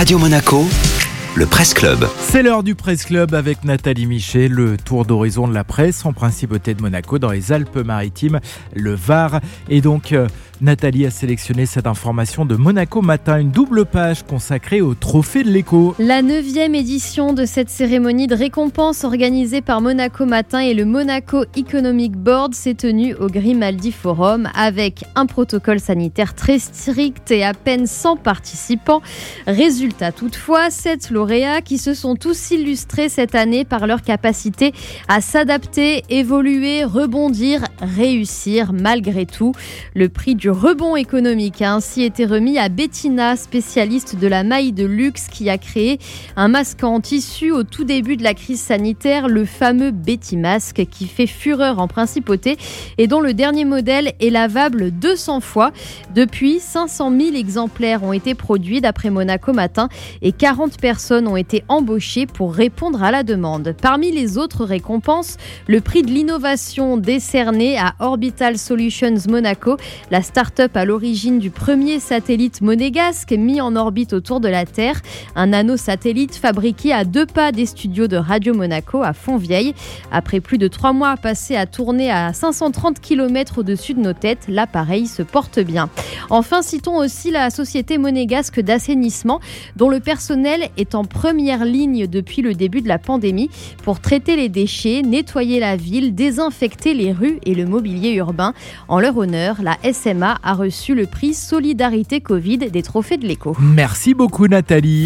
Radio Monaco, le Presse Club. C'est l'heure du Presse Club avec Nathalie Michet, le tour d'horizon de la presse en principauté de Monaco dans les Alpes-Maritimes, le Var. Et donc, euh, Nathalie a sélectionné cette information de Monaco Matin, une double page consacrée au Trophée de l'écho. La neuvième édition de cette cérémonie de récompense organisée par Monaco Matin et le Monaco Economic Board s'est tenue au Grimaldi Forum avec un protocole sanitaire très strict et à peine 100 participants. Résultat toutefois, sept lauréats qui se sont tous illustrés cette année par leur capacité à s'adapter, évoluer, rebondir, réussir malgré tout. Prix rebond économique a ainsi été remis à Bettina, spécialiste de la maille de luxe qui a créé un masque en tissu au tout début de la crise sanitaire, le fameux Betty Mask qui fait fureur en principauté et dont le dernier modèle est lavable 200 fois. Depuis, 500 000 exemplaires ont été produits d'après Monaco Matin et 40 personnes ont été embauchées pour répondre à la demande. Parmi les autres récompenses, le prix de l'innovation décerné à Orbital Solutions Monaco, la start-up à l'origine du premier satellite monégasque mis en orbite autour de la Terre, un nano-satellite fabriqué à deux pas des studios de Radio Monaco à Fontvieille. Après plus de trois mois passés à tourner à 530 km au-dessus de nos têtes, l'appareil se porte bien. Enfin, citons aussi la société monégasque d'assainissement, dont le personnel est en première ligne depuis le début de la pandémie pour traiter les déchets, nettoyer la ville, désinfecter les rues et le mobilier urbain. En leur honneur, la A reçu le prix Solidarité Covid des Trophées de l'écho. Merci beaucoup Nathalie.